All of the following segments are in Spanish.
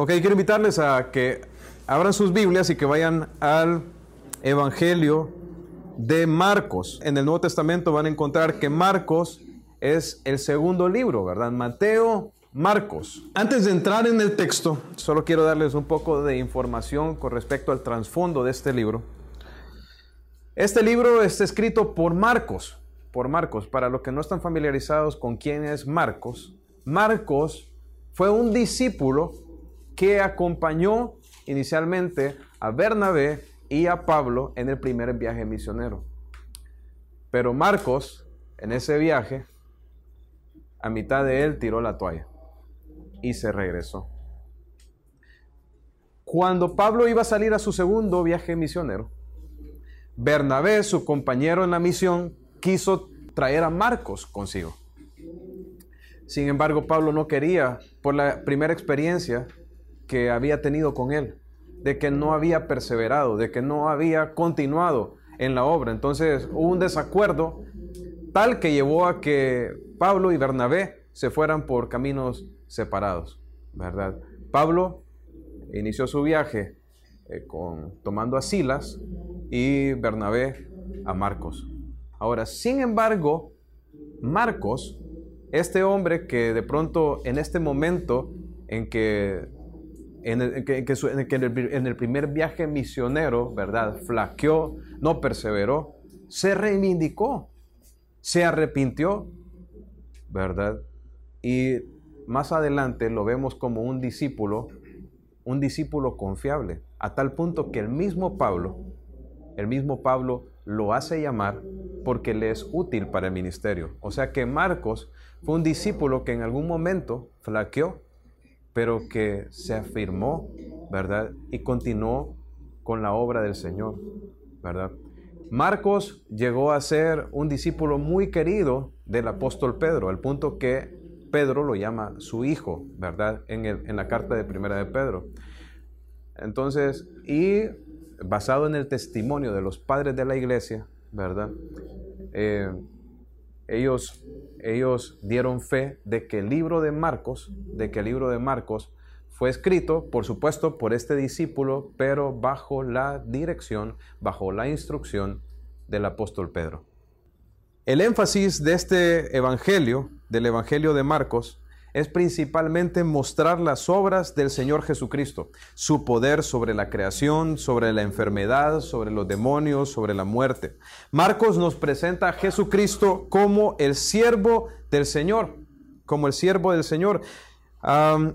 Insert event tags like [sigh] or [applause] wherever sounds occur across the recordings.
Ok, quiero invitarles a que abran sus Biblias y que vayan al Evangelio de Marcos. En el Nuevo Testamento van a encontrar que Marcos es el segundo libro, ¿verdad? Mateo, Marcos. Antes de entrar en el texto, solo quiero darles un poco de información con respecto al trasfondo de este libro. Este libro está escrito por Marcos, por Marcos. Para los que no están familiarizados con quién es Marcos, Marcos fue un discípulo que acompañó inicialmente a Bernabé y a Pablo en el primer viaje misionero. Pero Marcos, en ese viaje, a mitad de él tiró la toalla y se regresó. Cuando Pablo iba a salir a su segundo viaje misionero, Bernabé, su compañero en la misión, quiso traer a Marcos consigo. Sin embargo, Pablo no quería, por la primera experiencia que había tenido con él, de que no había perseverado, de que no había continuado en la obra. Entonces hubo un desacuerdo tal que llevó a que Pablo y Bernabé se fueran por caminos separados, ¿verdad? Pablo inició su viaje eh, con, tomando a Silas y Bernabé a Marcos. Ahora, sin embargo, Marcos, este hombre que de pronto en este momento en que en el, primer viaje misionero, ¿verdad? Flaqueó, no perseveró, se reivindicó, se arrepintió, ¿verdad? Y más adelante lo vemos como un discípulo, un discípulo confiable, a tal punto que el mismo Pablo, el mismo Pablo lo hace llamar porque le es útil para el ministerio. O sea que Marcos fue un discípulo que en algún momento flaqueó, pero que se afirmó, ¿verdad? Y continuó con la obra del Señor, ¿verdad? Marcos llegó a ser un discípulo muy querido del apóstol Pedro, al punto que Pedro lo llama su hijo, ¿verdad? En, en la carta de primera de Pedro. Entonces, y basado en el testimonio de los padres de la iglesia, ¿verdad? Eh, ellos, ellos dieron fe de que el libro de Marcos, de que el libro de Marcos fue escrito, por supuesto, por este discípulo, pero bajo la dirección, bajo la instrucción del apóstol Pedro. El énfasis de este evangelio, del evangelio de Marcos, es principalmente mostrar las obras del Señor Jesucristo, su poder sobre la creación, sobre la enfermedad, sobre los demonios, sobre la muerte. Marcos nos presenta a Jesucristo como el siervo del Señor, como el siervo del Señor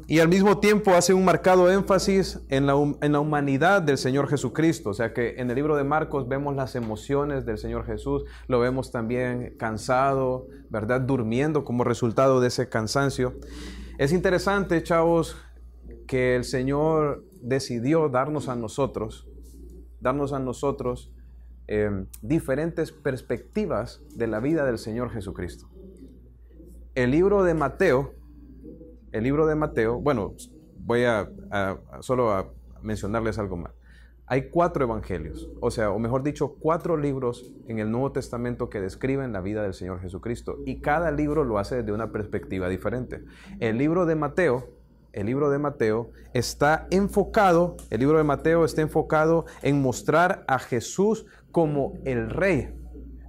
y al mismo tiempo hace un marcado énfasis en la, humanidad del Señor Jesucristo. O sea que en el libro de Marcos vemos las emociones del Señor Jesús, lo vemos también cansado, ¿verdad? Durmiendo como resultado de ese cansancio. Es interesante, chavos, que el Señor decidió darnos a nosotros, darnos a nosotros em, diferentes perspectivas de la vida del Señor Jesucristo. El libro de Mateo el libro de Mateo, bueno, voy a, solo a mencionarles algo más. Hay cuatro evangelios, o sea, o mejor dicho, cuatro libros en el Nuevo Testamento que describen la vida del Señor Jesucristo y cada libro lo hace desde una perspectiva diferente. El libro de Mateo, el libro de Mateo está enfocado, el libro de Mateo está enfocado en mostrar a Jesús como el rey,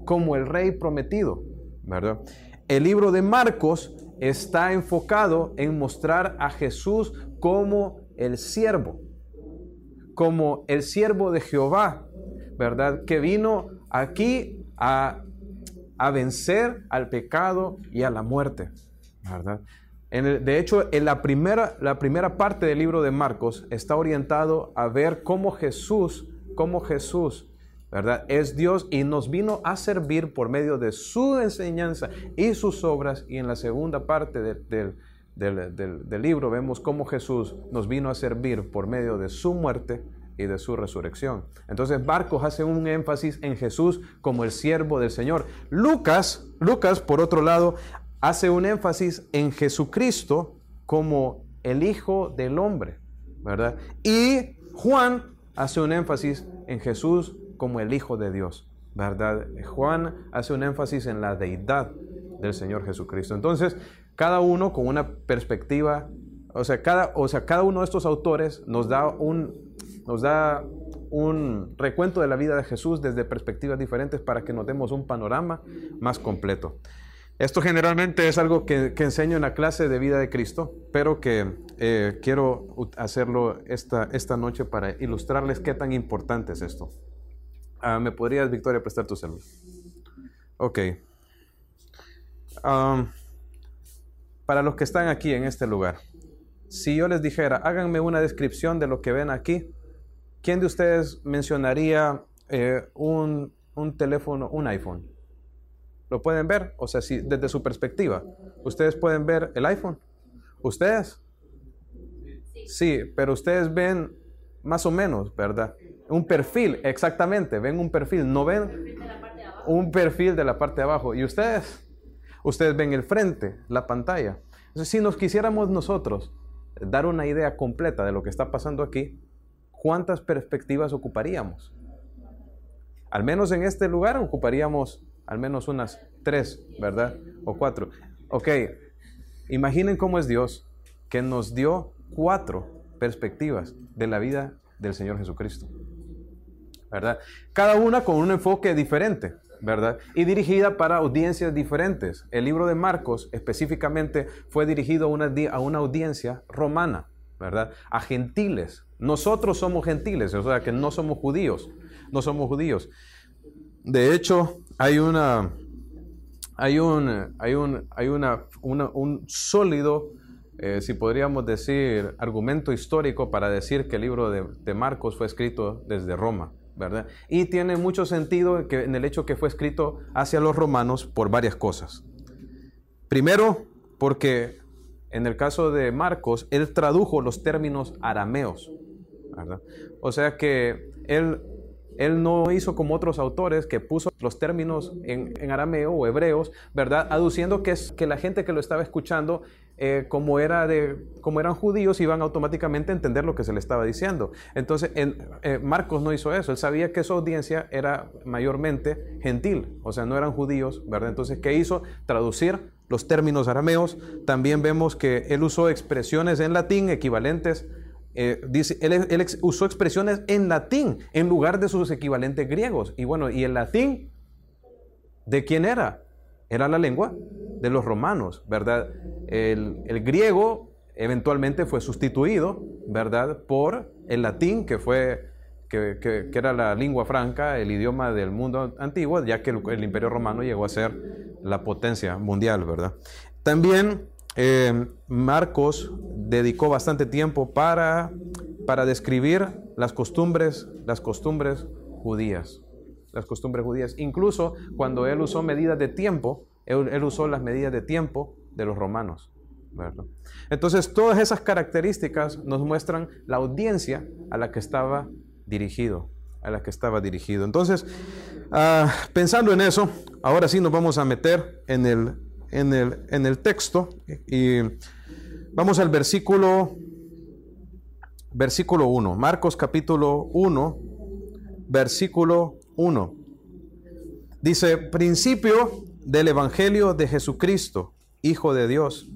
como el rey prometido, ¿verdad? El libro de Marcos está enfocado en mostrar a Jesús como el siervo, como el siervo de Jehová, ¿verdad? Que vino aquí a, vencer al pecado y a la muerte, ¿verdad? de hecho, en la primera, la primera parte del libro de Marcos está orientado a ver cómo Jesús, cómo Jesús ¿verdad? Es Dios y nos vino a servir por medio de su enseñanza y sus obras. Y en la segunda parte del, libro vemos cómo Jesús nos vino a servir por medio de su muerte y de su resurrección. Entonces Marcos hace un énfasis en Jesús como el siervo del Señor. Lucas, Lucas por otro lado, hace un énfasis en Jesucristo como el Hijo del Hombre, ¿verdad? Y Juan hace un énfasis en Jesús como el Hijo de Dios, ¿verdad? Juan hace un énfasis en la deidad del Señor Jesucristo. Entonces, cada uno con una perspectiva O sea, cada, o sea, cada uno de estos autores nos da un, nos da un recuento de la vida de Jesús desde perspectivas diferentes para que nos demos un panorama más completo. Esto generalmente es algo que, enseño en la clase de vida de Cristo, pero que eh, quiero hacerlo esta, esta noche para ilustrarles qué tan importante es esto. Ah, ¿Me podrías, Victoria, prestar tu celular? Ok. para los que están aquí en este lugar, si yo les dijera, háganme una descripción de lo que ven aquí, ¿quién de ustedes mencionaría eh, un, un teléfono, un iPhone? ¿Lo pueden ver? O sea, si desde su perspectiva, ¿ustedes pueden ver el iPhone? ¿Ustedes? Sí, pero ustedes ven más o menos, ¿verdad? Un perfil, exactamente, ven un perfil, no ven un perfil de la parte de abajo. ¿Y ustedes? Ustedes ven el frente, la pantalla. Entonces, si nos quisiéramos nosotros dar una idea completa de lo que está pasando aquí, ¿cuántas perspectivas ocuparíamos? Al menos en este lugar ocuparíamos al menos unas tres, ¿verdad? O cuatro. Ok, imaginen cómo es Dios que nos dio cuatro perspectivas de la vida del Señor Jesucristo. ¿Verdad? Cada una con un enfoque diferente, ¿verdad? Y dirigida para audiencias diferentes. El libro de Marcos específicamente fue dirigido a una, audiencia romana, ¿verdad? A gentiles. Nosotros somos gentiles, o sea que no somos judíos, no somos judíos. De hecho, hay una, hay un, hay un, hay una, un sólido, eh, si podríamos decir, argumento histórico para decir que el libro de, Marcos fue escrito desde Roma, ¿verdad? Y tiene mucho sentido que, en el hecho que fue escrito hacia los romanos por varias cosas. Primero, porque en el caso de Marcos, él tradujo los términos arameos, ¿verdad? O sea que él él no hizo como otros autores que puso los términos en, arameo o hebreos, ¿verdad? Aduciendo que, es, que la gente que lo estaba escuchando, eh, como, era de, como eran judíos, iban automáticamente a entender lo que se le estaba diciendo. Entonces, eh, Marcos no hizo eso. Él sabía que su audiencia era mayormente gentil, o sea, no eran judíos, ¿verdad? Entonces, ¿qué hizo? Traducir los términos arameos. También vemos que él usó expresiones en latín equivalentes eh, dice, él, usó expresiones en latín en lugar de sus equivalentes griegos. Y bueno, ¿y el latín de quién era? Era la lengua de los romanos, ¿verdad? El, griego eventualmente fue sustituido, ¿verdad? Por el latín, que fue, que, era la lengua franca, el idioma del mundo antiguo, ya que el, el imperio romano llegó a ser la potencia mundial, ¿verdad? También eh, Marcos dedicó bastante tiempo para, para describir las costumbres, las costumbres judías. Las costumbres judías. Incluso cuando él usó medidas de tiempo, él, usó las medidas de tiempo de los romanos. Entonces, todas esas características nos muestran la audiencia a la que estaba dirigido. A la que estaba dirigido. Entonces, ah, pensando en eso, ahora sí nos vamos a meter en el en el, en el texto y vamos al versículo, versículo 1, Marcos capítulo 1, versículo 1. Dice, principio del Evangelio de Jesucristo, Hijo de Dios.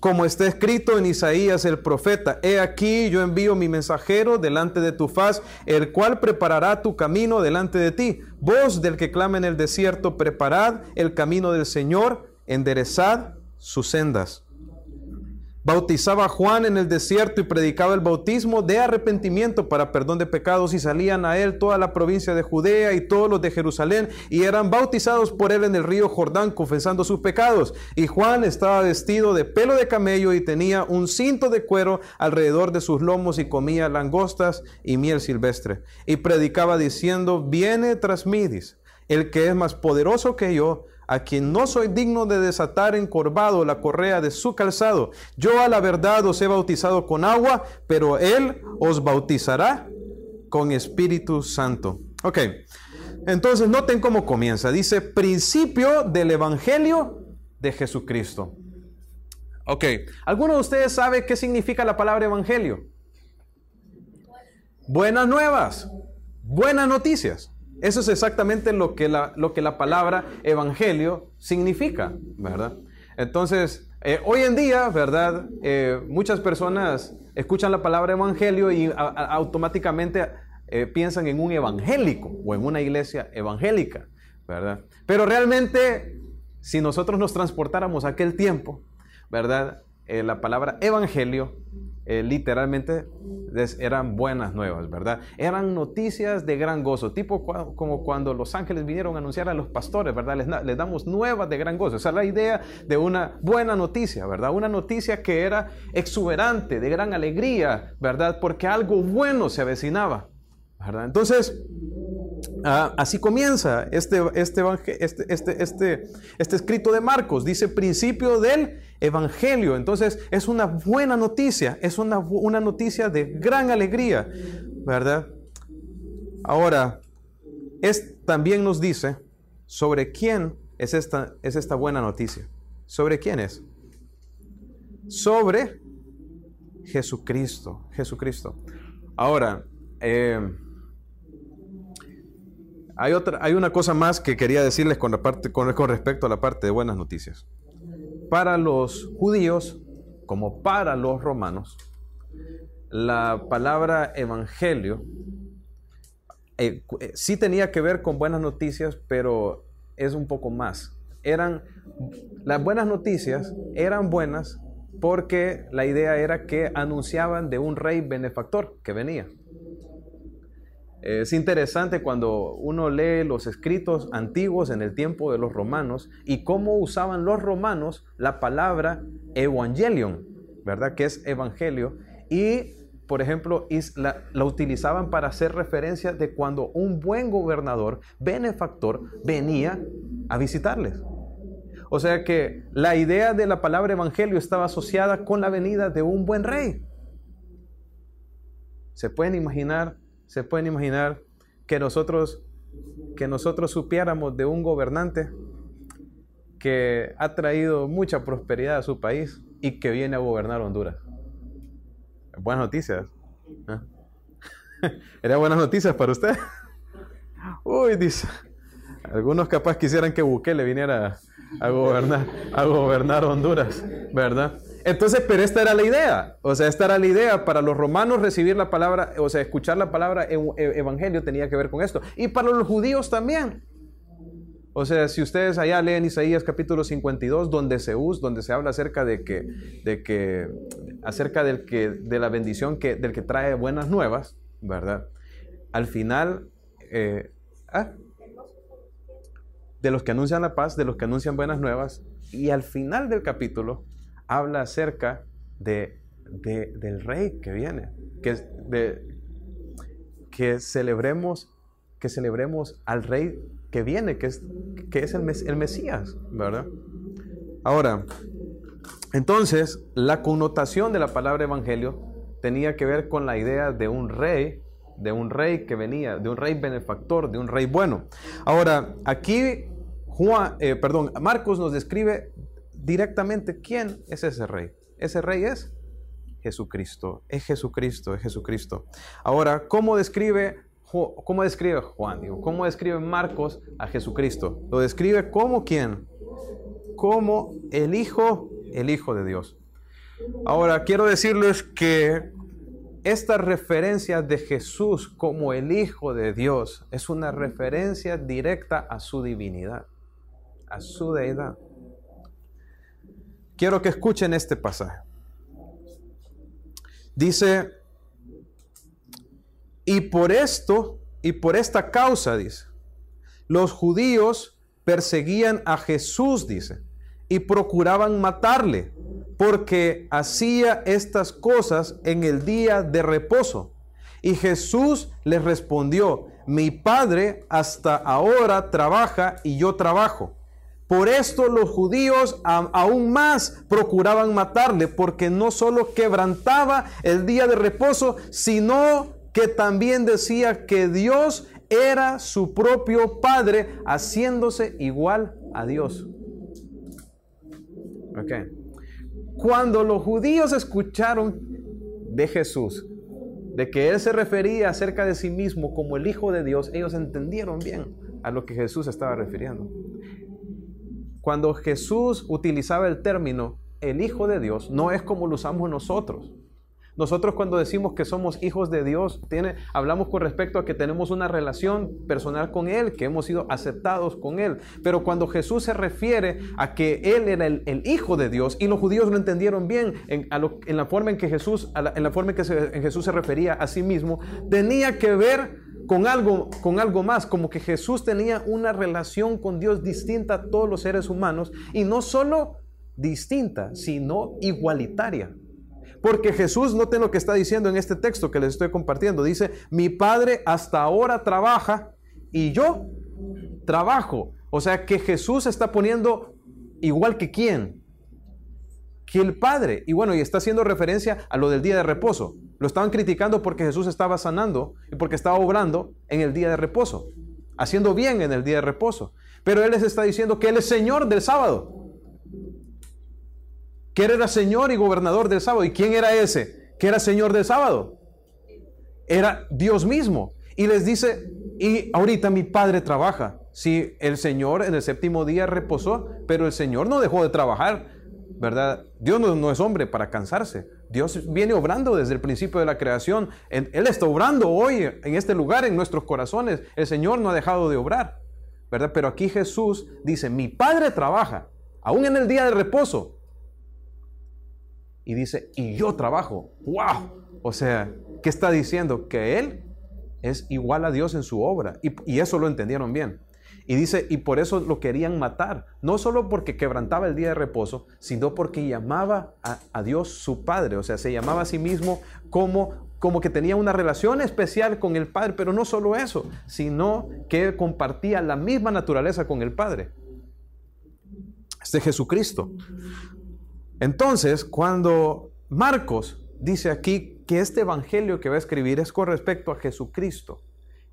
Como está escrito en Isaías el profeta, he aquí yo envío mi mensajero delante de tu faz, el cual preparará tu camino delante de ti. Voz del que clama en el desierto, preparad el camino del Señor, enderezad sus sendas. Bautizaba a Juan en el desierto y predicaba el bautismo de arrepentimiento para perdón de pecados y salían a él toda la provincia de Judea y todos los de Jerusalén y eran bautizados por él en el río Jordán confesando sus pecados. Y Juan estaba vestido de pelo de camello y tenía un cinto de cuero alrededor de sus lomos y comía langostas y miel silvestre. Y predicaba diciendo, viene tras mí, el que es más poderoso que yo a quien no soy digno de desatar encorvado la correa de su calzado. Yo a la verdad os he bautizado con agua, pero Él os bautizará con Espíritu Santo. Ok, entonces noten cómo comienza. Dice, principio del Evangelio de Jesucristo. Ok, ¿alguno de ustedes sabe qué significa la palabra Evangelio? Buenas nuevas, buenas noticias. Eso es exactamente lo que la, lo que la palabra evangelio significa, ¿verdad? Entonces, eh, hoy en día, ¿verdad? Eh, muchas personas escuchan la palabra evangelio y automáticamente eh, piensan en un evangélico o en una iglesia evangélica, ¿verdad? Pero realmente, si nosotros nos transportáramos a aquel tiempo, ¿verdad? La palabra evangelio eh, literalmente eran buenas nuevas, ¿verdad? Eran noticias de gran gozo, tipo como cuando los ángeles vinieron a anunciar a los pastores, ¿verdad? Les, les, damos nuevas de gran gozo. Esa es la idea de una buena noticia, ¿verdad? Una noticia que era exuberante, de gran alegría, ¿verdad? Porque algo bueno se avecinaba, ¿verdad? Entonces, Ah, así comienza este, este, este, este, este, este escrito de Marcos. Dice principio del Evangelio. Entonces es una buena noticia, es una, una noticia de gran alegría, ¿verdad? Ahora, es, también nos dice sobre quién es esta, es esta buena noticia. ¿Sobre quién es? Sobre Jesucristo. Jesucristo. Ahora, eh, hay, otra, hay una cosa más que quería decirles con, la parte, con, respecto a la parte de buenas noticias. Para los judíos, como para los romanos, la palabra evangelio eh, eh, sí tenía que ver con buenas noticias, pero es un poco más. Eran, las buenas noticias eran buenas porque la idea era que anunciaban de un rey benefactor que venía. Es interesante cuando uno lee los escritos antiguos en el tiempo de los romanos y cómo usaban los romanos la palabra evangelion, ¿verdad? Que es evangelio. Y, por ejemplo, la, la utilizaban para hacer referencia de cuando un buen gobernador, benefactor, venía a visitarles. O sea que la idea de la palabra evangelio estaba asociada con la venida de un buen rey. ¿Se pueden imaginar se pueden imaginar que nosotros, que nosotros supiéramos de un gobernante que ha traído mucha prosperidad a su país y que viene a gobernar Honduras. Buenas noticias. ¿eh? [laughs] ¿Era buenas noticias para usted? [laughs] Uy, dice. Algunos capaz quisieran que Bukele viniera a gobernar, a gobernar Honduras, ¿verdad? Entonces, pero esta era la idea. O sea, esta era la idea. Para los romanos recibir la palabra, o sea, escuchar la palabra e, evangelio tenía que ver con esto. Y para los judíos también. O sea, si ustedes allá leen Isaías capítulo 52, donde se usa, donde se habla acerca de que, de que, acerca del que, de la bendición que, del que trae buenas nuevas, ¿verdad? Al final, eh, ¿ah? de los que anuncian la paz, de los que anuncian buenas nuevas, y al final del capítulo, habla acerca de, del rey que viene, que, que, celebremos, que celebremos al rey que viene, que es, que es el, el Mesías, ¿verdad? Ahora, entonces, la connotación de la palabra evangelio tenía que ver con la idea de un rey, de un rey que venía, de un rey benefactor, de un rey bueno. Ahora, aquí Juan, eh, perdón, Marcos nos describe directamente quién es ese rey. Ese rey es Jesucristo, es Jesucristo, es Jesucristo. Ahora, ¿cómo describe, cómo describe Juan? ¿Cómo describe Marcos a Jesucristo? Lo describe como quién? Como el Hijo, el Hijo de Dios. Ahora, quiero decirles que esta referencia de Jesús como el Hijo de Dios es una referencia directa a su divinidad, a su deidad. Quiero que escuchen este pasaje. Dice, y por esto, y por esta causa, dice, los judíos perseguían a Jesús, dice, y procuraban matarle, porque hacía estas cosas en el día de reposo. Y Jesús les respondió, mi Padre hasta ahora trabaja y yo trabajo. Por esto los judíos aún más procuraban matarle, porque no solo quebrantaba el día de reposo, sino que también decía que Dios era su propio Padre, haciéndose igual a Dios. Cuando los judíos escucharon de Jesús, de que Él se refería acerca de sí mismo como el Hijo de Dios, ellos entendieron bien a lo que Jesús estaba refiriendo. Cuando Jesús utilizaba el término el Hijo de Dios, no es como lo usamos nosotros. Nosotros cuando decimos que somos hijos de Dios, hablamos con respecto a que tenemos una relación personal con Él, que hemos sido aceptados con Él. Pero cuando Jesús se refiere a que Él era el, Hijo de Dios, y los judíos lo entendieron bien en, la forma en que Jesús, en la forma en que Jesús se refería a sí mismo, tenía que ver con algo, con algo más, como que Jesús tenía una relación con Dios distinta a todos los seres humanos, y no solo distinta, sino igualitaria. Porque Jesús, noten lo que está diciendo en este texto que les estoy compartiendo. Dice, mi Padre hasta ahora trabaja y yo trabajo. O sea que Jesús está poniendo igual que quién. Que el Padre. Y bueno, y está haciendo referencia a lo del día de reposo. Lo estaban criticando porque Jesús estaba sanando y porque estaba obrando en el día de reposo. Haciendo bien en el día de reposo. Pero Él les está diciendo que Él es Señor del sábado que era Señor y gobernador del sábado. ¿Y quién era ese? Que era Señor del sábado. Era Dios mismo. Y les dice, y ahorita mi Padre trabaja. Si el Señor en el séptimo día reposó, pero el Señor no dejó de trabajar, ¿verdad? Dios no, es hombre para cansarse. Dios viene obrando desde el principio de la creación. Él está obrando hoy en este lugar, en nuestros corazones. El Señor no ha dejado de obrar, ¿verdad? Pero aquí Jesús dice, mi Padre trabaja, aún en el día de reposo y dice, y yo trabajo. ¡Wow! O sea, ¿qué está diciendo? Que Él es igual a Dios en su obra. Y, eso lo entendieron bien. Y dice, y por eso lo querían matar. No solo porque quebrantaba el día de reposo, sino porque llamaba a, Dios su Padre. O sea, se llamaba a sí mismo como, como que tenía una relación especial con el Padre. Pero no solo eso, sino que compartía la misma naturaleza con el Padre. Este Jesucristo. Entonces, cuando Marcos dice aquí que este evangelio que va a escribir es con respecto a Jesucristo,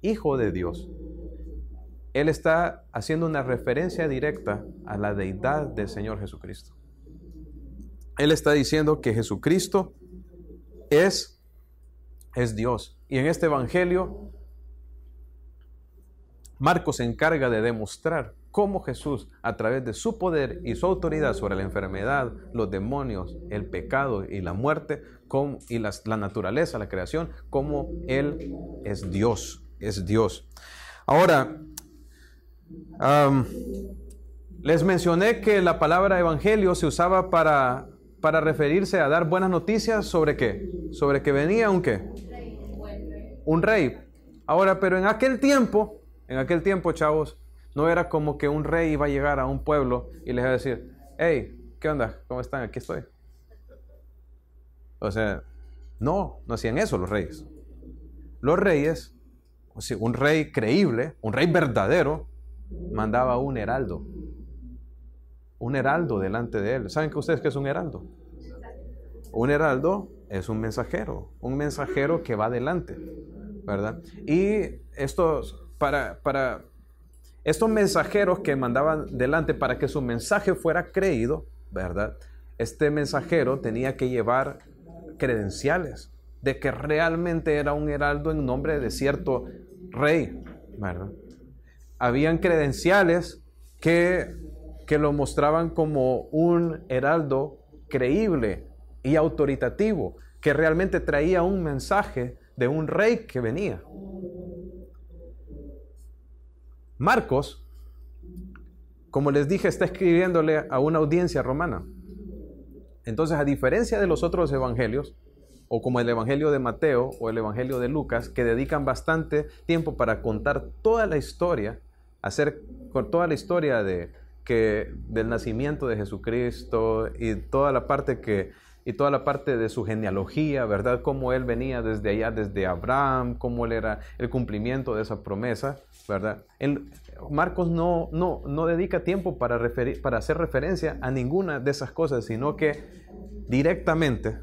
Hijo de Dios, él está haciendo una referencia directa a la deidad del Señor Jesucristo. Él está diciendo que Jesucristo es, es Dios. Y en este evangelio, Marcos se encarga de demostrar cómo Jesús, a través de su poder y su autoridad sobre la enfermedad, los demonios, el pecado y la muerte, y la, naturaleza, la creación, cómo Él es Dios, es Dios. Ahora, les mencioné que la palabra evangelio se usaba para, para referirse a dar buenas noticias sobre qué, sobre que venía un qué, un rey. Ahora, pero en aquel tiempo, en aquel tiempo, chavos, no era como que un rey iba a llegar a un pueblo y les iba a decir, hey, ¿qué onda? ¿Cómo están? Aquí estoy. O sea, no, no hacían eso los reyes. Los reyes, un rey creíble, un rey verdadero, mandaba un heraldo. Un heraldo delante de él. ¿Saben que ustedes qué es un heraldo? Un heraldo es un mensajero, un mensajero que va adelante, ¿verdad? Y estos, para, para, estos mensajeros que mandaban delante para que su mensaje fuera creído, ¿verdad? Este mensajero tenía que llevar credenciales de que realmente era un heraldo en nombre de cierto rey, ¿verdad? Habían credenciales que, que lo mostraban como un heraldo creíble y autoritativo, que realmente traía un mensaje de un rey que venía. Marcos, como les dije, está escribiéndole a una audiencia romana. Entonces, a diferencia de los otros evangelios, o como el Evangelio de Mateo o el Evangelio de Lucas, que dedican bastante tiempo para contar toda la historia, hacer con toda la historia de, que, del nacimiento de Jesucristo y toda la parte que y toda la parte de su genealogía, ¿verdad? Cómo él venía desde allá, desde Abraham, cómo él era el cumplimiento de esa promesa, ¿verdad? Marcos no, no, no dedica tiempo para, referir, para hacer referencia a ninguna de esas cosas, sino que directamente,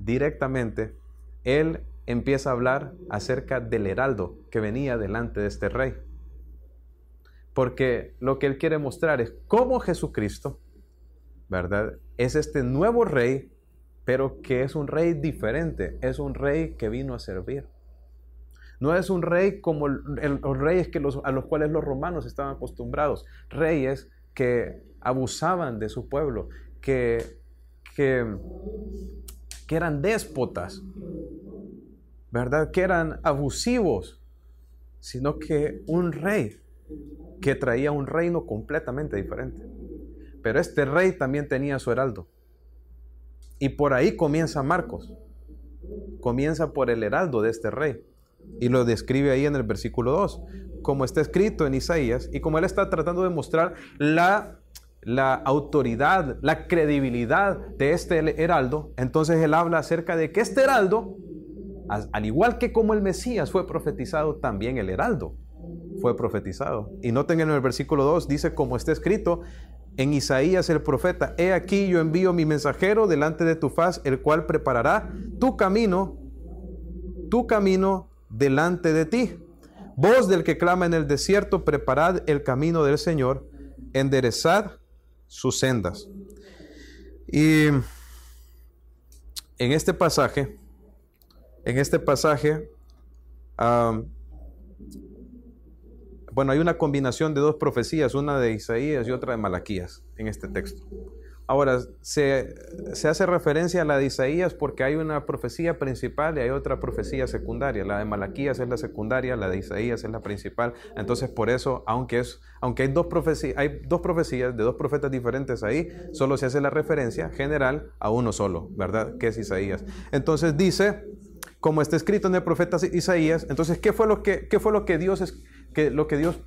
directamente, él empieza a hablar acerca del heraldo que venía delante de este rey. Porque lo que él quiere mostrar es cómo Jesucristo, ¿verdad? Es este nuevo rey pero que es un rey diferente, es un rey que vino a servir. No es un rey como los reyes que a los cuales los romanos estaban acostumbrados, reyes que abusaban de su pueblo, que, que, que eran déspotas, ¿verdad? Que eran abusivos, sino que un rey que traía un reino completamente diferente. Pero este rey también tenía su heraldo. Y por ahí comienza Marcos. Comienza por el heraldo de este rey. Y lo describe ahí en el versículo 2, como está escrito en Isaías, y como él está tratando de mostrar la, la autoridad, la credibilidad de este heraldo, entonces él habla acerca de que este heraldo, al igual que como el Mesías fue profetizado, también el heraldo fue profetizado. Y noten en el versículo 2, dice como está escrito, en Isaías el profeta, he aquí yo envío mi mensajero delante de tu faz, el cual preparará tu camino, tu camino delante de ti. Voz del que clama en el desierto, preparad el camino del Señor, enderezad sus sendas. Y en este pasaje, en este pasaje, bueno, hay una combinación de dos profecías, una de Isaías y otra de Malaquías en este texto. Ahora, se, hace referencia a la de Isaías porque hay una profecía principal y hay otra profecía secundaria. La de Malaquías es la secundaria, la de Isaías es la principal. Entonces, por eso, aunque, es, aunque hay, dos profecías, hay dos profecías de dos profetas diferentes ahí, solo se hace la referencia general a uno solo, ¿verdad? Que es Isaías. Entonces dice, como está escrito en el profeta Isaías, entonces, ¿qué fue lo que, qué fue lo que Dios que lo que Dios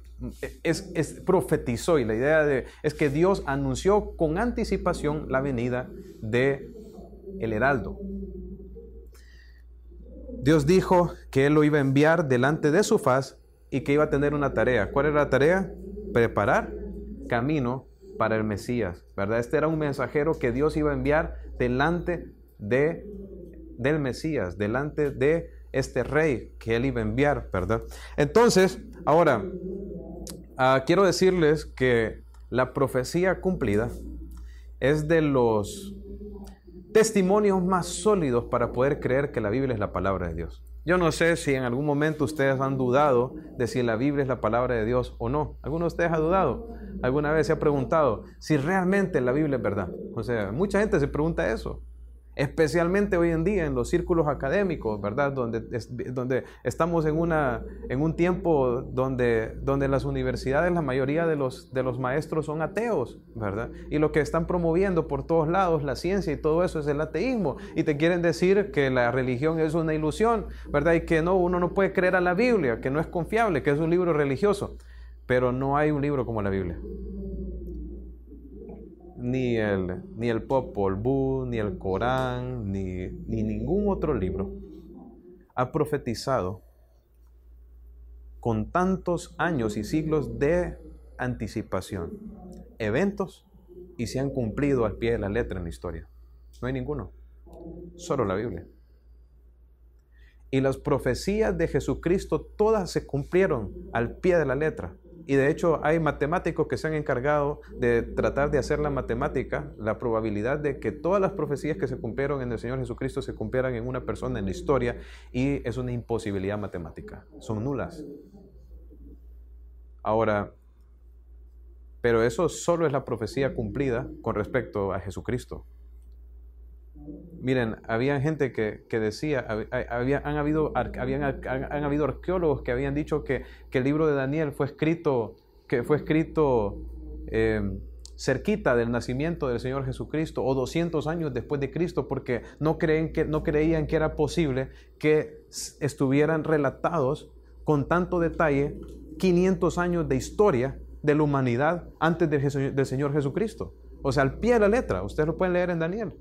es, es, profetizó y la idea de, es que Dios anunció con anticipación la venida de el heraldo. Dios dijo que Él lo iba a enviar delante de su faz y que iba a tener una tarea. ¿Cuál era la tarea? Preparar camino para el Mesías, ¿verdad? Este era un mensajero que Dios iba a enviar delante de, del Mesías, delante de este rey que Él iba a enviar, ¿verdad? Entonces, Ahora, ah, quiero decirles que la profecía cumplida es de los testimonios más sólidos para poder creer que la Biblia es la palabra de Dios. Yo no sé si en algún momento ustedes han dudado de si la Biblia es la palabra de Dios o no. ¿Alguno de ustedes ha dudado? ¿Alguna vez se ha preguntado si realmente la Biblia es verdad? O sea, mucha gente se pregunta eso especialmente hoy en día en los círculos académicos, ¿verdad? Donde, donde estamos en, una, en un tiempo donde, donde las universidades, la mayoría de los, de los maestros son ateos, ¿verdad? Y lo que están promoviendo por todos lados, la ciencia y todo eso es el ateísmo. Y te quieren decir que la religión es una ilusión, ¿verdad? Y que no, uno no puede creer a la Biblia, que no es confiable, que es un libro religioso. Pero no hay un libro como la Biblia ni el, ni el Popol Vuh, ni el Corán, ni, ni ningún otro libro ha profetizado con tantos años y siglos de anticipación eventos y se han cumplido al pie de la letra en la historia. No hay ninguno, solo la Biblia. Y las profecías de Jesucristo todas se cumplieron al pie de la letra. Y de hecho hay matemáticos que se han encargado de tratar de hacer la matemática, la probabilidad de que todas las profecías que se cumplieron en el Señor Jesucristo se cumplieran en una persona en la historia y es una imposibilidad matemática, son nulas. Ahora, pero eso solo es la profecía cumplida con respecto a Jesucristo. Miren, había gente que, decía, había, han, habido, habían, han, habido arqueólogos que habían dicho que, el libro de Daniel fue escrito, que fue escrito em, cerquita del nacimiento del Señor Jesucristo o 200 años después de Cristo porque no, creen que, no creían que era posible que estuvieran relatados con tanto detalle 500 años de historia de la humanidad antes del Señor Jesucristo. O sea, al pie de la letra, ustedes lo pueden leer en Daniel.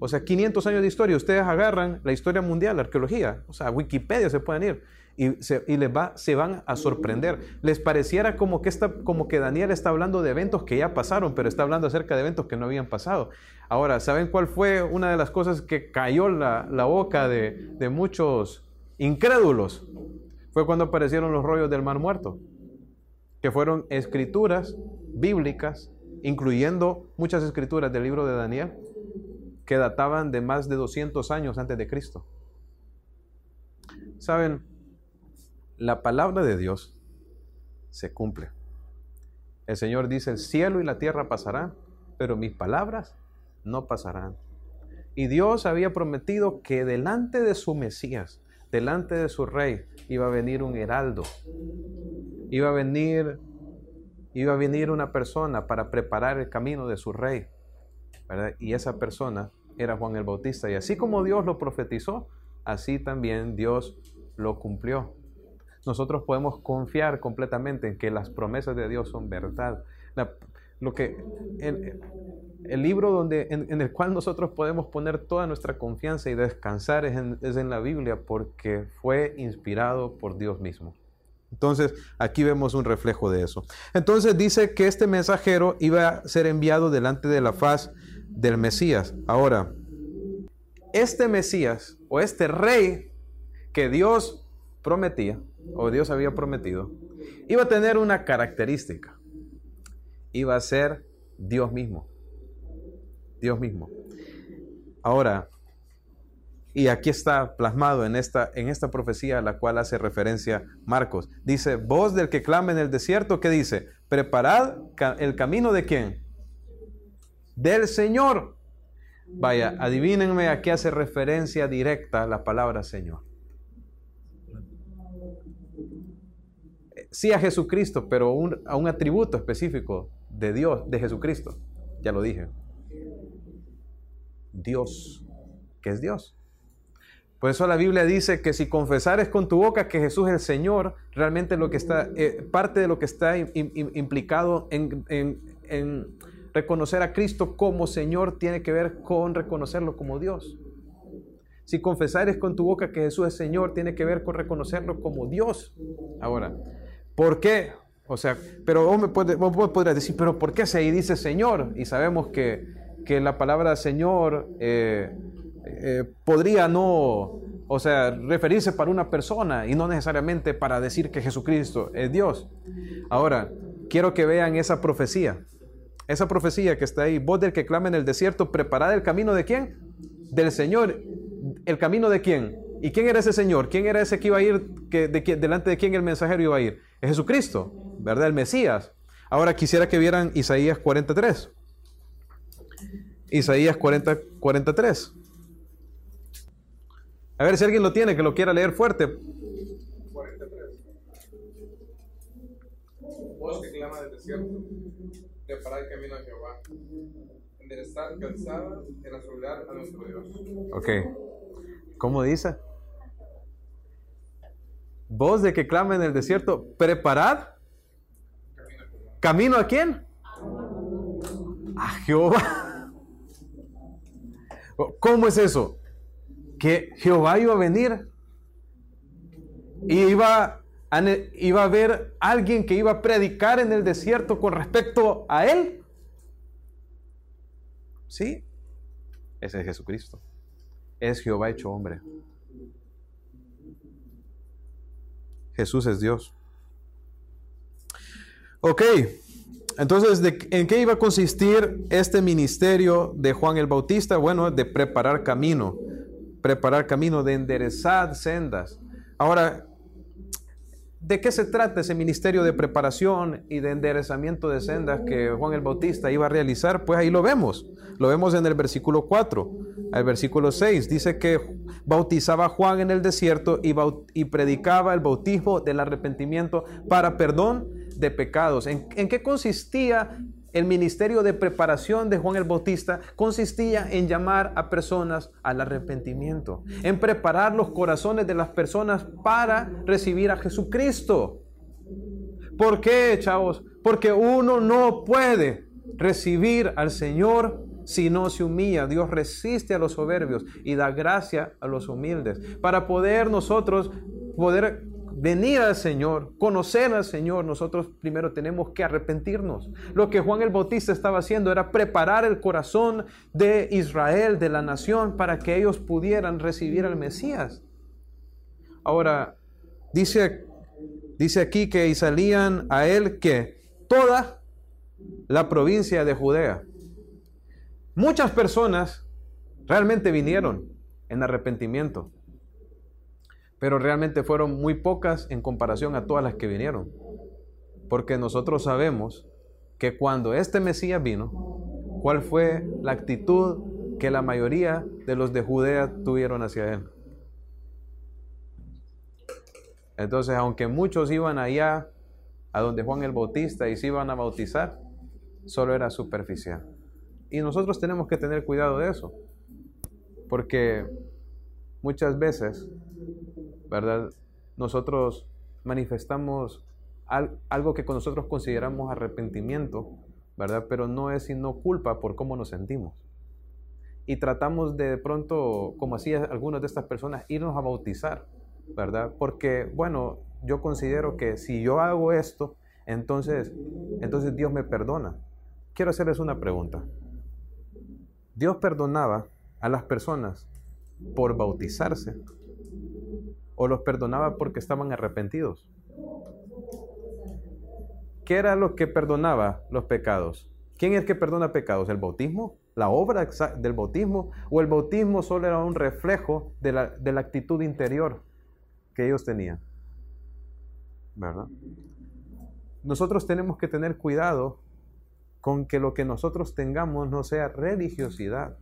O sea, 500 años de historia. Ustedes agarran la historia mundial, la arqueología, o sea, Wikipedia se pueden ir y, se, les va, se van a sorprender. Les pareciera como que, está, como que Daniel está hablando de eventos que ya pasaron, pero está hablando acerca de eventos que no habían pasado. Ahora, ¿saben cuál fue una de las cosas que cayó la, la boca de, de muchos incrédulos? Fue cuando aparecieron los rollos del Mar Muerto, que fueron escrituras bíblicas, incluyendo muchas escrituras del libro de Daniel, que databan de más de 200 años antes de Cristo. Saben, la palabra de Dios se cumple. El Señor dice, el cielo y la tierra pasarán, pero mis palabras no pasarán. Y Dios había prometido que delante de su Mesías, delante de su rey, iba a venir un heraldo. Iba a venir, iba a venir una persona para preparar el camino de su rey. Y esa persona era Juan el Bautista. Y así como Dios lo profetizó, así también Dios lo cumplió. Nosotros podemos confiar completamente en que las promesas de Dios son verdad. lo que, el libro donde, en, el cual nosotros podemos poner toda nuestra confianza y descansar es en, es en la Biblia porque fue inspirado por Dios mismo. Entonces, aquí vemos un reflejo de eso. Entonces dice que este mensajero iba a ser enviado delante de la faz del Mesías. Ahora, este Mesías o este rey que Dios prometía, o Dios había prometido, iba a tener una característica. Iba a ser Dios mismo. Dios mismo. Ahora, y aquí está plasmado en esta, en esta profecía a la cual hace referencia Marcos. Dice, voz del que clama en el desierto, ¿qué dice? Preparad el camino de quién? Del Señor. Vaya, adivínenme a qué hace referencia directa la palabra Señor. Sí a Jesucristo, pero a un atributo específico de Dios, de Jesucristo. Ya lo dije. Dios, que es Dios. Por eso la Biblia dice que si confesares con tu boca que Jesús es el Señor, realmente lo que está, eh, parte de lo que está implicado en reconocer a Cristo como Señor tiene que ver con reconocerlo como Dios. Si confesares con tu boca que Jesús es Señor, tiene que ver con reconocerlo como Dios. Ahora, ¿por qué? O sea, pero vos, me podrías decir, pero ¿por qué se dice Señor? Y sabemos que que la palabra Señor eh, eh, podría no, o sea, referirse para una persona y no necesariamente para decir que Jesucristo es Dios. Ahora, quiero que vean esa profecía. Esa profecía que está ahí, voz del que clama en el desierto, preparad el camino de quién? Del Señor. ¿El camino de quién? ¿Y quién era ese Señor? ¿Quién era ese que iba a ir, que, delante de quién el mensajero iba a ir? Es Jesucristo, ¿verdad? El Mesías. Ahora quisiera que vieran Isaías 43. Isaías 40, 43. A ver si alguien lo tiene, que lo quiera leer fuerte. 43. Voz que clama del desierto, preparar el camino a Jehová, enderezar calzada en soledad a nuestro Dios. Ok. ¿Cómo dice? Voz de que clama en el desierto, preparad. ¿Camino a quién? A Jehová. ¿Cómo es eso? Que Jehová iba a venir y iba iba a haber alguien que iba a predicar en el desierto con respecto a él. ¿Sí? Ese es Jesucristo. Es Jehová hecho hombre. Jesús es Dios. Ok. Entonces, ¿en qué iba a consistir este ministerio de Juan el Bautista? Bueno, de preparar camino, preparar camino, de enderezar sendas. Ahora, ¿de qué se trata ese ministerio de preparación y de enderezamiento de sendas que Juan el Bautista iba a realizar? Pues ahí lo vemos. Lo vemos en el versículo 4. El versículo 6 dice que bautizaba Juan en el desierto y, y predicaba el bautismo del arrepentimiento para perdón de pecados. ¿En, qué consistía el ministerio de preparación de Juan el Bautista? Consistía en llamar a personas al arrepentimiento, en preparar los corazones de las personas para recibir a Jesucristo. ¿Por qué, chavos? Porque uno no puede recibir al Señor si no se humilla. Dios resiste a los soberbios y da gracia a los humildes. Para poder nosotros poder venir al Señor, conocer al Señor, nosotros primero tenemos que arrepentirnos. Lo que Juan el Bautista estaba haciendo era preparar el corazón de Israel, de la nación, para que ellos pudieran recibir al Mesías. Ahora, dice, dice aquí que y salían a él que toda la provincia de Judea. Muchas personas realmente vinieron en arrepentimiento pero realmente fueron muy pocas en comparación a todas las que vinieron. Porque nosotros sabemos que cuando este Mesías vino, ¿cuál fue la actitud que la mayoría de los de Judea tuvieron hacia él? Entonces, aunque muchos iban allá a donde Juan el Bautista y se iban a bautizar, solo era superficial. Y nosotros tenemos que tener cuidado de eso, porque muchas veces, ¿verdad? Nosotros manifestamos algo que nosotros consideramos arrepentimiento, ¿verdad? Pero no es sino culpa por cómo nos sentimos. Y tratamos de, de pronto, como hacían algunas de estas personas, irnos a bautizar, ¿verdad? Porque, bueno, yo considero que si yo hago esto, entonces, entonces Dios me perdona. Quiero hacerles una pregunta. Dios perdonaba a las personas por bautizarse o los perdonaba porque estaban arrepentidos. ¿Qué era lo que perdonaba los pecados? ¿Quién es el que perdona pecados? ¿El bautismo? ¿La obra del bautismo? ¿O el bautismo solo era un reflejo de la, de la actitud interior que ellos tenían? ¿Verdad? Nosotros tenemos que tener cuidado con que lo que nosotros tengamos no sea religiosidad.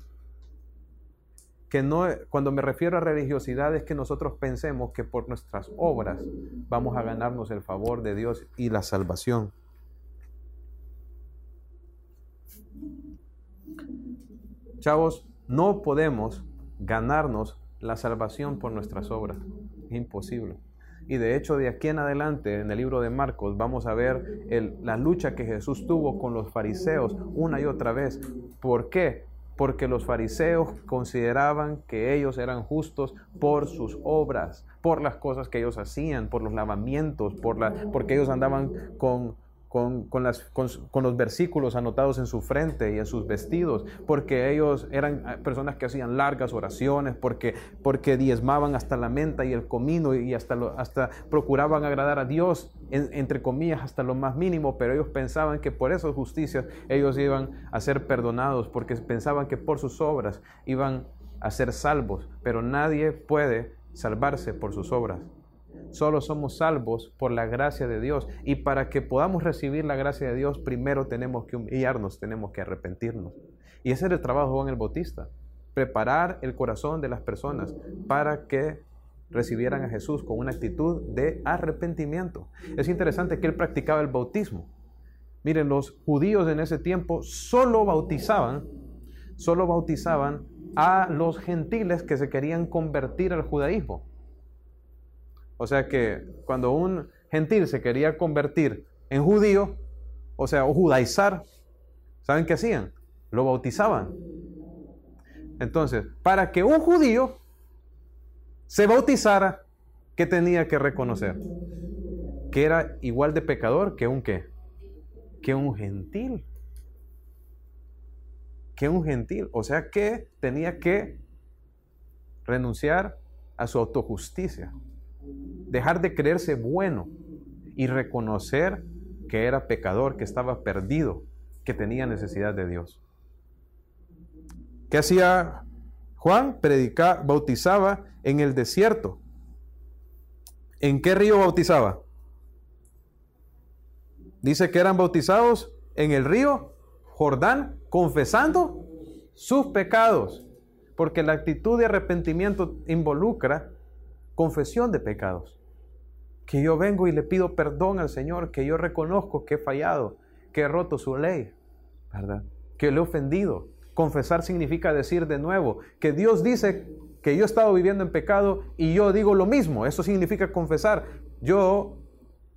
Que no, cuando me refiero a religiosidad es que nosotros pensemos que por nuestras obras vamos a ganarnos el favor de Dios y la salvación. Chavos, no podemos ganarnos la salvación por nuestras obras. Es imposible. Y de hecho, de aquí en adelante, en el libro de Marcos, vamos a ver la lucha que Jesús tuvo con los fariseos una y otra vez. ¿Por qué? Porque los fariseos consideraban que ellos eran justos por sus obras, por las cosas que ellos hacían, por los lavamientos, por la, porque ellos andaban con con, con, los versículos anotados en su frente y en sus vestidos, porque ellos eran ah, personas que hacían largas oraciones, porque, porque diezmaban hasta la menta y el comino y hasta, hasta procuraban agradar a Dios, entre comillas, hasta lo más mínimo, pero ellos pensaban que por esas justicias ellos iban a ser perdonados, porque pensaban que por sus obras iban a ser salvos, pero nadie puede salvarse por sus obras. Solo somos salvos por la gracia de Dios. Y para que podamos recibir la gracia de Dios, primero tenemos que humillarnos, tenemos que arrepentirnos. Y ese era el trabajo de Juan el Bautista. Preparar el corazón de las personas para que recibieran a Jesús con una actitud de arrepentimiento. Es interesante que él practicaba el bautismo. Miren, los judíos en ese tiempo solo bautizaban, solo bautizaban a los gentiles que se querían convertir al judaísmo. O sea que cuando un gentil se quería convertir en judío, o sea, o judaizar, ¿saben qué hacían? Lo bautizaban. Entonces, para que un judío se bautizara, ¿qué tenía que reconocer? Que era igual de pecador que un qué? Que un gentil. Que un gentil. O sea que tenía que renunciar a su autojusticia dejar de creerse bueno y reconocer que era pecador, que estaba perdido, que tenía necesidad de Dios. ¿Qué hacía Juan? Predicaba, bautizaba en el desierto. ¿En qué río bautizaba? Dice que eran bautizados en el río Jordán, confesando sus pecados, porque la actitud de arrepentimiento involucra confesión de pecados. Que yo vengo y le pido perdón al Señor, que yo reconozco que he fallado, que he roto su ley, ¿verdad? Que le he ofendido. Confesar significa decir de nuevo que Dios dice que yo he estado viviendo en pecado y yo digo lo mismo. Eso significa confesar. Yo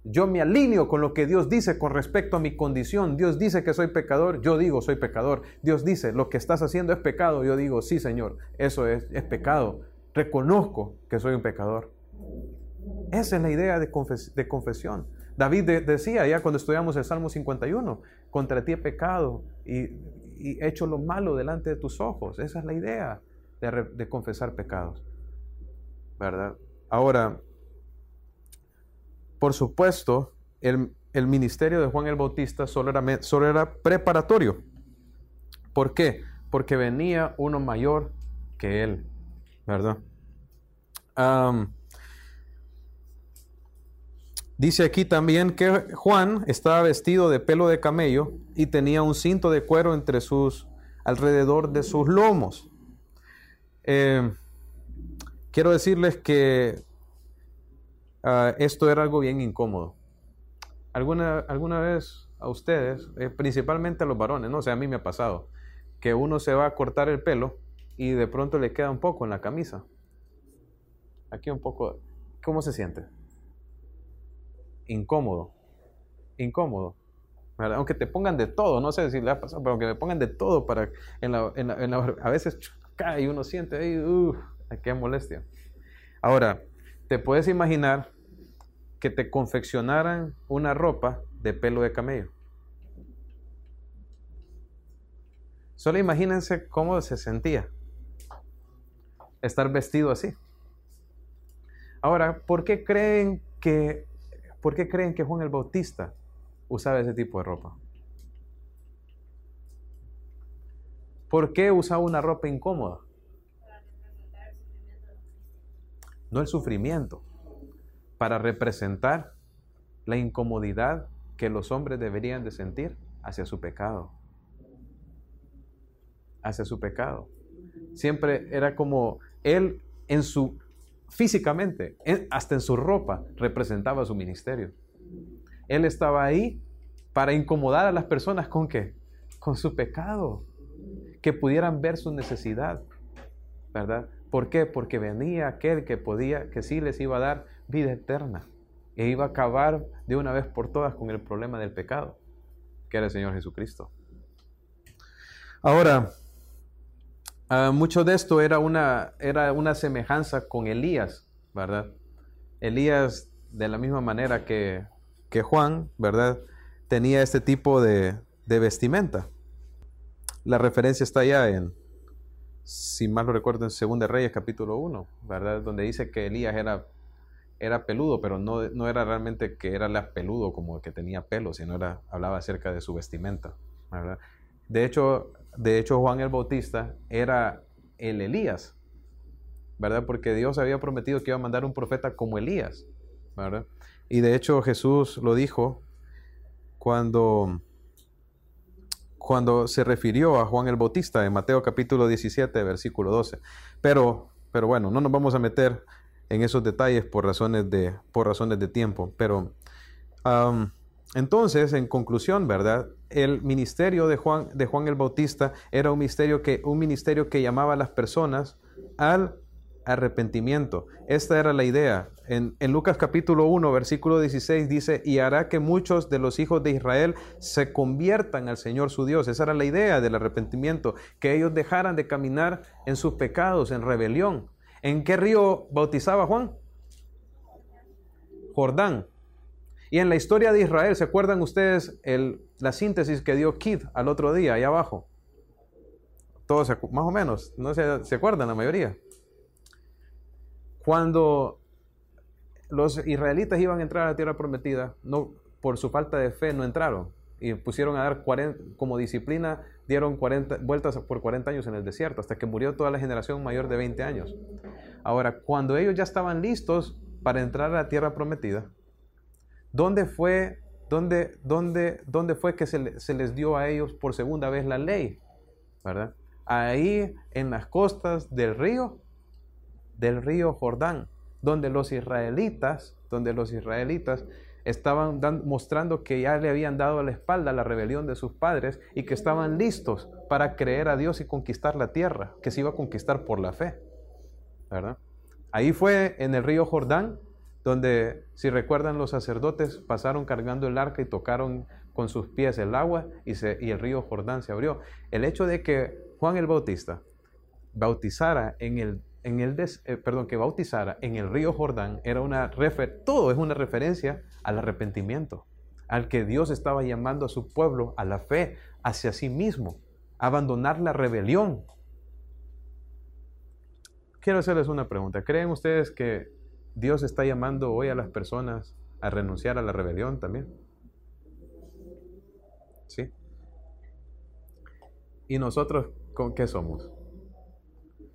yo me alineo con lo que Dios dice con respecto a mi condición. Dios dice que soy pecador, yo digo soy pecador. Dios dice, lo que estás haciendo es pecado, yo digo, sí Señor, eso es, es pecado reconozco que soy un pecador. Esa es la idea de, confesión. David decía ya cuando estudiamos el Salmo 51, contra ti he pecado y, he hecho lo malo delante de tus ojos. Esa es la idea de, confesar pecados. ¿Verdad? Ahora, por supuesto, el, ministerio de Juan el Bautista solo era, solo era preparatorio. ¿Por qué? Porque venía uno mayor que él. Dice aquí también que Juan estaba vestido de pelo de camello y tenía un cinto de cuero entre sus, alrededor de sus lomos. Eh, quiero decirles que ah, esto era algo bien incómodo. ¿Alguna, alguna vez a ustedes, eh, principalmente a los varones, no sea, a mí me ha pasado, que uno se va a cortar el pelo y de pronto le queda un poco en la camisa? Aquí un poco, ¿cómo se siente? incómodo, incómodo. Aunque te pongan de todo, no sé si le ha pasado, pero aunque me pongan de todo para, en la, en a veces cae y uno siente ahí, uff, qué molestia. Ahora, te puedes imaginar que te confeccionaran una ropa de pelo de camello. Solo imagínense cómo se sentía estar vestido así. Ahora, ¿por qué creen que ¿Por qué creen que Juan el Bautista usaba ese tipo de ropa? ¿Por qué usaba una ropa incómoda? No el sufrimiento, para representar la incomodidad que los hombres deberían de sentir hacia su pecado. Hacia su pecado. Siempre era como él en su físicamente, hasta en su ropa, representaba su ministerio. Él estaba ahí para incomodar a las personas con qué? Con su pecado, que pudieran ver su necesidad, ¿verdad? ¿Por qué? Porque venía aquel que podía, que sí les iba a dar vida eterna e iba a acabar de una vez por todas con el problema del pecado, que era el Señor Jesucristo. Ahora, Ah, mucho de esto era una, era una semejanza con Elías, ¿verdad? Elías, de la misma manera que, que Juan, ¿verdad? Tenía este tipo de, de, vestimenta. La referencia está allá en, si mal lo recuerdo, en 2 Reyes capítulo 1, ¿verdad? Donde dice que Elías era, era peludo, pero no, no era realmente que era la peludo como que tenía pelo, sino era, hablaba acerca de su vestimenta, ¿verdad? De hecho, de hecho, Juan el Bautista era el Elías, ¿verdad? Porque Dios había prometido que iba a mandar un profeta como Elías, ¿verdad? Y de hecho Jesús lo dijo cuando, cuando se refirió a Juan el Bautista en Mateo capítulo 17, versículo 12. Pero, pero bueno, no nos vamos a meter en esos detalles por razones de, por razones de tiempo. Pero entonces, en conclusión, ¿verdad? El ministerio de Juan, de Juan el Bautista era un ministerio, que, un ministerio que llamaba a las personas al arrepentimiento. Esta era la idea. En, en, Lucas capítulo 1, versículo 16 dice, y hará que muchos de los hijos de Israel se conviertan al Señor su Dios. Esa era la idea del arrepentimiento, que ellos dejaran de caminar en sus pecados, en rebelión. ¿En qué río bautizaba Juan? Jordán. Y en la historia de Israel, ¿se acuerdan ustedes la síntesis que dio Kid al otro día, ahí abajo? Todos, más o menos, no se, se acuerdan la mayoría. Cuando los israelitas iban a entrar a la tierra prometida, no, por su falta de fe no entraron y pusieron a dar 40, como disciplina, dieron 40, vueltas por 40 años en el desierto, hasta que murió toda la generación mayor de 20 años. Ahora, cuando ellos ya estaban listos para entrar a la tierra prometida, ¿Dónde fue, dónde, dónde, dónde fue que se, les dio a ellos por segunda vez la ley? ¿Verdad? Ahí en las costas del río, del río Jordán, donde los israelitas, donde los israelitas estaban mostrando que ya le habían dado a la espalda la rebelión de sus padres y que estaban listos para creer a Dios y conquistar la tierra, que se iba a conquistar por la fe. ¿verdad? Ahí fue en el río Jordán donde, si recuerdan, los sacerdotes pasaron cargando el arca y tocaron con sus pies el agua y, el río Jordán se abrió. El hecho de que Juan el Bautista bautizara en el, eh, río Jordán era una todo es una referencia al arrepentimiento, al que Dios estaba llamando a su pueblo a la fe hacia sí mismo, abandonar la rebelión. Quiero hacerles una pregunta. ¿Creen ustedes que Dios está llamando hoy a las personas a renunciar a la rebelión también. ¿Sí? ¿Y nosotros con qué somos?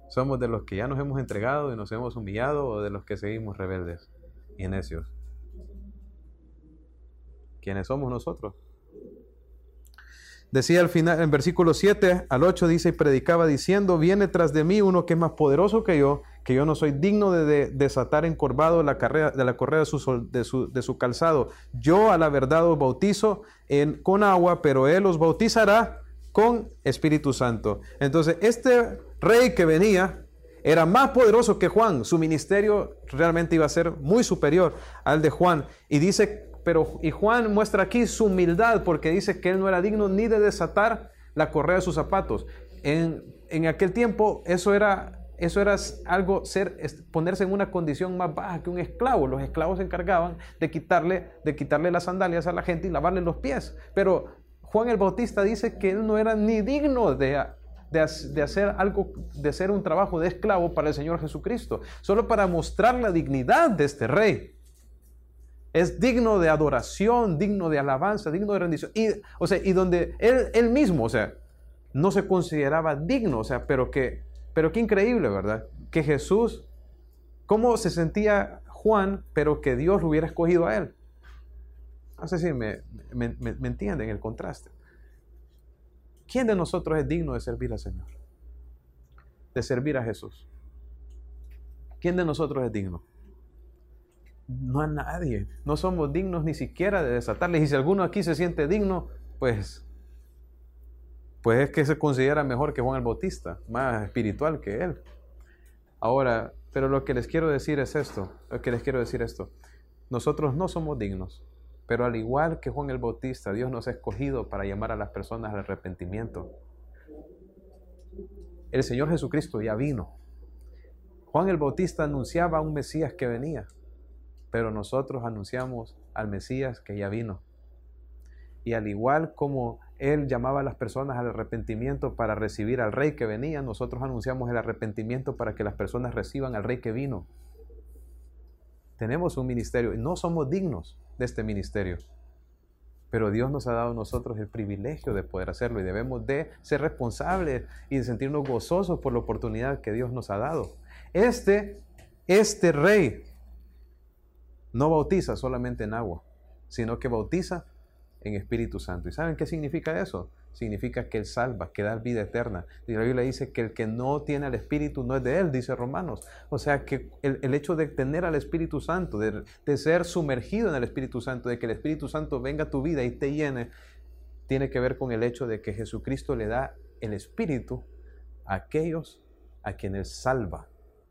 ¿Somos de los que ya nos hemos entregado y nos hemos humillado o de los que seguimos rebeldes y necios? ¿Quiénes somos nosotros? Decía al final, en versículo 7 al 8 dice, y predicaba diciendo, viene tras de mí uno que es más poderoso que yo, que yo no soy digno de, desatar encorvado la carrera, de la correa de su, calzado. Yo a la verdad os bautizo en, con agua, pero él os bautizará con Espíritu Santo. Entonces, este rey que venía era más poderoso que Juan. Su ministerio realmente iba a ser muy superior al de Juan. Y dice pero y Juan muestra aquí su humildad porque dice que él no era digno ni de desatar la correa de sus zapatos. En, en aquel tiempo eso era, eso era algo, ser, ponerse en una condición más baja que un esclavo. Los esclavos se encargaban de quitarle, de quitarle las sandalias a la gente y lavarle los pies. Pero Juan el Bautista dice que él no era ni digno de, de, hacer algo, de hacer un trabajo de esclavo para el Señor Jesucristo, solo para mostrar la dignidad de este rey es digno de adoración, digno de alabanza, digno de rendición. Y, o sea, y donde él, él mismo, o sea, no se consideraba digno, o sea, pero que, pero qué increíble, ¿verdad? Que Jesús, ¿cómo se sentía Juan, pero que Dios lo hubiera escogido a él? No sé si me, me, me entienden el contraste. ¿Quién de nosotros es digno de servir al Señor? De servir a Jesús. ¿Quién de nosotros es digno? No a nadie. No somos dignos ni siquiera de desatarles. Y si alguno aquí se siente digno, pues, pues es que se considera mejor que Juan el Bautista, más espiritual que él. Ahora, pero lo que les quiero decir es esto, lo que les quiero decir esto. Nosotros no somos dignos, pero al igual que Juan el Bautista, Dios nos ha escogido para llamar a las personas al arrepentimiento. El Señor Jesucristo ya vino. Juan el Bautista anunciaba a un Mesías que venía pero nosotros anunciamos al Mesías que ya vino. Y al igual como Él llamaba a las personas al arrepentimiento para recibir al Rey que venía, nosotros anunciamos el arrepentimiento para que las personas reciban al Rey que vino. Tenemos un ministerio y no somos dignos de este ministerio. Pero Dios nos ha dado a nosotros el privilegio de poder hacerlo y debemos de ser responsables y de sentirnos gozosos por la oportunidad que Dios nos ha dado. Este, este rey no bautiza solamente en agua, sino que bautiza en Espíritu Santo. ¿Y saben qué significa eso? Significa que Él salva, que da vida eterna. Y la Biblia dice que el que no tiene al Espíritu no es de Él, dice Romanos. O sea que el, hecho de tener al Espíritu Santo, de, ser sumergido en el Espíritu Santo, de que el Espíritu Santo venga a tu vida y te llene, tiene que ver con el hecho de que Jesucristo le da el Espíritu a aquellos a quienes salva,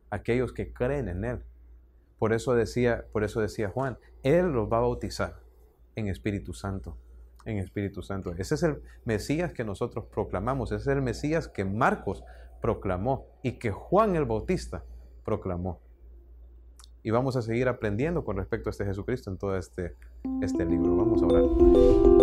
a aquellos que creen en Él. Por eso decía, por eso decía Juan, Él los va a bautizar en Espíritu Santo. En Espíritu Santo. Ese es el Mesías que nosotros proclamamos. Ese es el Mesías que Marcos proclamó y que Juan el Bautista proclamó. Y vamos a seguir aprendiendo con respecto a este Jesucristo en todo este, este libro. Vamos a orar.